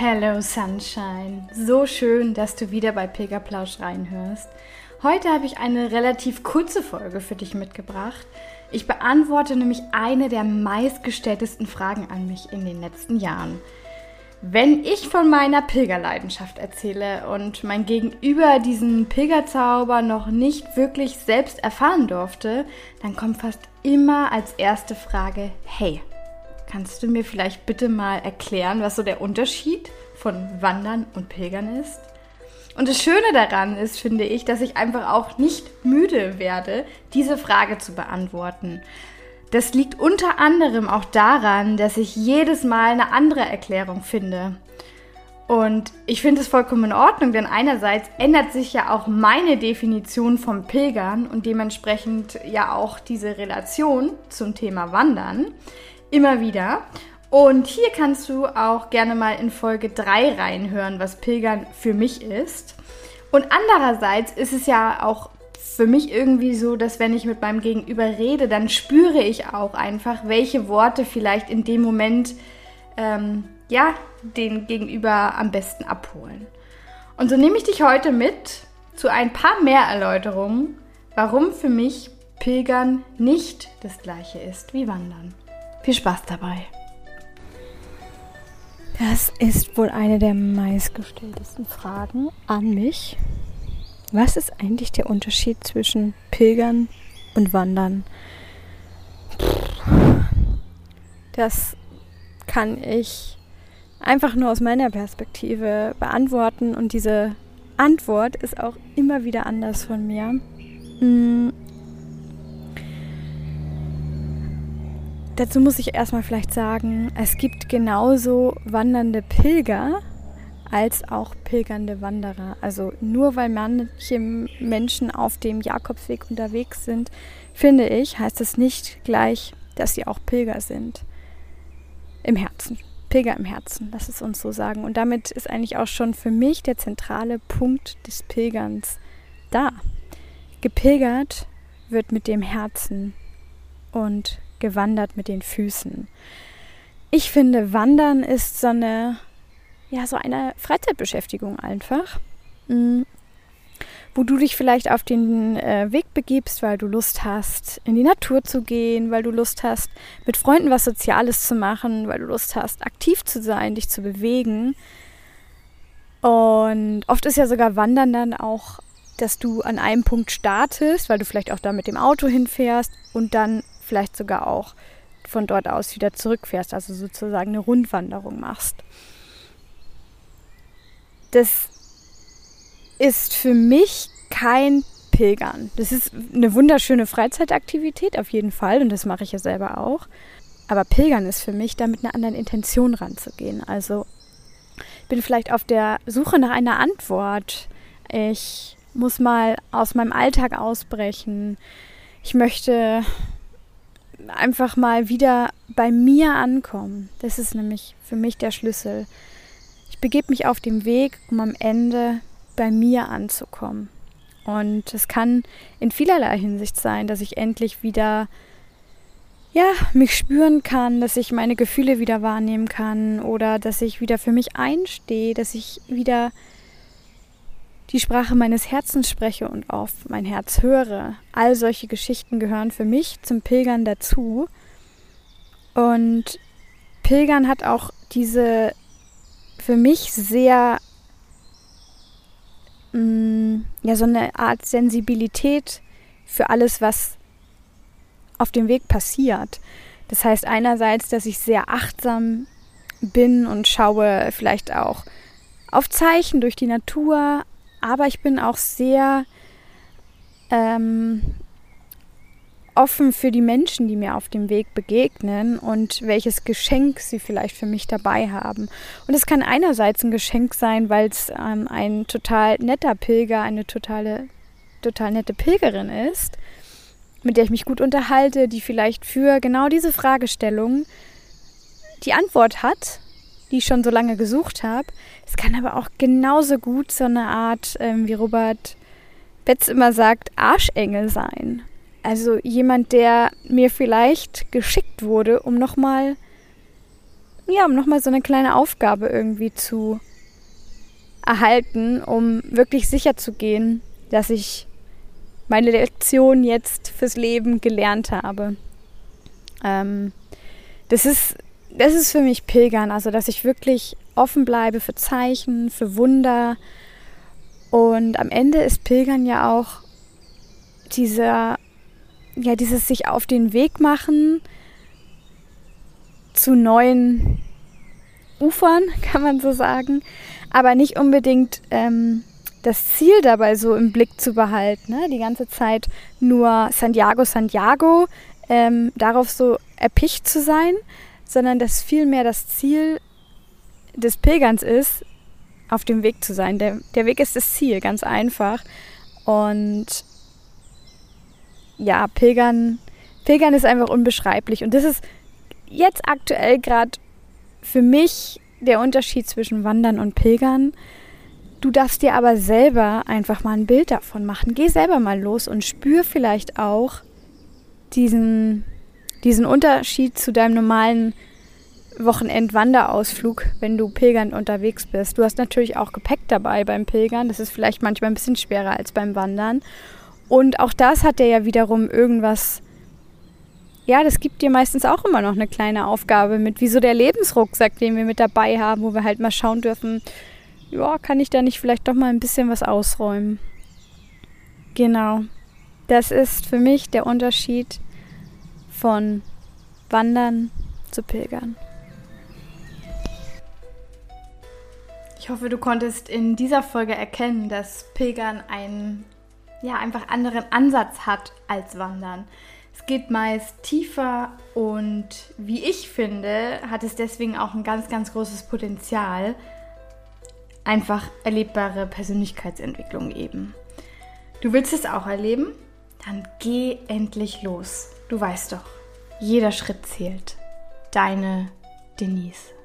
Hello Sunshine, so schön, dass du wieder bei Pilgerplausch reinhörst. Heute habe ich eine relativ kurze Folge für dich mitgebracht. Ich beantworte nämlich eine der meistgestelltesten Fragen an mich in den letzten Jahren. Wenn ich von meiner Pilgerleidenschaft erzähle und mein Gegenüber diesen Pilgerzauber noch nicht wirklich selbst erfahren durfte, dann kommt fast immer als erste Frage, hey, kannst du mir vielleicht bitte mal erklären, was so der Unterschied von Wandern und Pilgern ist? Und das Schöne daran ist, finde ich, dass ich einfach auch nicht müde werde, diese Frage zu beantworten. Das liegt unter anderem auch daran, dass ich jedes Mal eine andere Erklärung finde. Und ich finde es vollkommen in Ordnung, denn einerseits ändert sich ja auch meine Definition vom Pilgern und dementsprechend ja auch diese Relation zum Thema Wandern immer wieder. Und hier kannst du auch gerne mal in Folge 3 reinhören, was Pilgern für mich ist. Und andererseits ist es ja auch für mich irgendwie so, dass wenn ich mit meinem Gegenüber rede, dann spüre ich auch einfach, welche Worte vielleicht in dem Moment ähm, ja den Gegenüber am besten abholen. Und so nehme ich dich heute mit zu ein paar mehr Erläuterungen, warum für mich Pilgern nicht das gleiche ist wie Wandern. Viel Spaß dabei! Das ist wohl eine der meistgestelltesten Fragen an mich. Was ist eigentlich der Unterschied zwischen Pilgern und Wandern? Das kann ich einfach nur aus meiner Perspektive beantworten und diese Antwort ist auch immer wieder anders von mir. Dazu muss ich erstmal vielleicht sagen, es gibt genauso wandernde Pilger als auch pilgernde Wanderer. Also nur weil manche Menschen auf dem Jakobsweg unterwegs sind, finde ich, heißt es nicht gleich, dass sie auch Pilger sind. Im Herzen. Pilger im Herzen, lass es uns so sagen. Und damit ist eigentlich auch schon für mich der zentrale Punkt des Pilgerns da. Gepilgert wird mit dem Herzen und gewandert mit den Füßen. Ich finde, Wandern ist so eine ja, so eine Freizeitbeschäftigung einfach. Mhm. Wo du dich vielleicht auf den äh, Weg begibst, weil du Lust hast, in die Natur zu gehen, weil du Lust hast, mit Freunden was Soziales zu machen, weil du Lust hast, aktiv zu sein, dich zu bewegen. Und oft ist ja sogar Wandern dann auch, dass du an einem Punkt startest, weil du vielleicht auch da mit dem Auto hinfährst und dann vielleicht sogar auch von dort aus wieder zurückfährst, also sozusagen eine Rundwanderung machst das ist für mich kein Pilgern. Das ist eine wunderschöne Freizeitaktivität auf jeden Fall und das mache ich ja selber auch. Aber Pilgern ist für mich, da mit einer anderen Intention ranzugehen. Also ich bin vielleicht auf der Suche nach einer Antwort. Ich muss mal aus meinem Alltag ausbrechen. Ich möchte einfach mal wieder bei mir ankommen. Das ist nämlich für mich der Schlüssel. Ich begebe mich auf den Weg, um am Ende bei mir anzukommen. Und es kann in vielerlei Hinsicht sein, dass ich endlich wieder ja, mich spüren kann, dass ich meine Gefühle wieder wahrnehmen kann oder dass ich wieder für mich einstehe, dass ich wieder die Sprache meines Herzens spreche und auf mein Herz höre. All solche Geschichten gehören für mich zum Pilgern dazu. Und Pilgern hat auch diese für mich sehr mh, mm, ja so eine Art Sensibilität für alles, was auf dem Weg passiert. Das heißt einerseits, dass ich sehr achtsam bin und schaue vielleicht auch auf Zeichen durch die Natur, aber ich bin auch sehr ähm, offen für die Menschen, die mir auf dem Weg begegnen und welches Geschenk sie vielleicht für mich dabei haben. Und es kann einerseits ein Geschenk sein, weil es ähm, ein total netter Pilger, eine totale, total nette Pilgerin ist, mit der ich mich gut unterhalte, die vielleicht für genau diese Fragestellung die Antwort hat, die ich schon so lange gesucht habe. Es kann aber auch genauso gut so eine Art, ähm, wie Robert Betz immer sagt, Arschengel sein. Also jemand, der mir vielleicht geschickt wurde, um nochmal, ja, um nochmal so eine kleine Aufgabe irgendwie zu erhalten, um wirklich sicher zu gehen, dass ich meine Lektion jetzt fürs Leben gelernt habe. Ähm, das ist, das ist für mich Pilgern, also dass ich wirklich offen bleibe für Zeichen, für Wunder. Und am Ende ist Pilgern ja auch dieser ja, dieses sich auf den Weg machen zu neuen Ufern, kann man so sagen, aber nicht unbedingt ähm, das Ziel dabei so im Blick zu behalten, ne? die ganze Zeit nur Santiago, Santiago, ähm, darauf so erpicht zu sein, sondern dass vielmehr das Ziel des Pilgerns ist, auf dem Weg zu sein. Der, der Weg ist das Ziel, ganz einfach. Und ja, Pilgern, Pilgern ist einfach unbeschreiblich. Und das ist jetzt aktuell gerade für mich der Unterschied zwischen Wandern und Pilgern. Du darfst dir aber selber einfach mal ein Bild davon machen. Geh selber mal los und spür vielleicht auch diesen, diesen Unterschied zu deinem normalen Wochenend-Wanderausflug, wenn du pilgernd unterwegs bist. Du hast natürlich auch Gepäck dabei beim Pilgern. Das ist vielleicht manchmal ein bisschen schwerer als beim Wandern. Und auch das hat dir ja wiederum irgendwas, ja, das gibt dir meistens auch immer noch eine kleine Aufgabe mit, wie so der Lebensrucksack, den wir mit dabei haben, wo wir halt mal schauen dürfen, ja, kann ich da nicht vielleicht doch mal ein bisschen was ausräumen? Genau. Das ist für mich der Unterschied von Wandern zu Pilgern. Ich hoffe, du konntest in dieser Folge erkennen, dass Pilgern ein ja, einfach anderen Ansatz hat als Wandern. Es geht meist tiefer und wie ich finde, hat es deswegen auch ein ganz, ganz großes Potenzial. Einfach erlebbare Persönlichkeitsentwicklung eben. Du willst es auch erleben? Dann geh endlich los. Du weißt doch, jeder Schritt zählt. Deine Denise.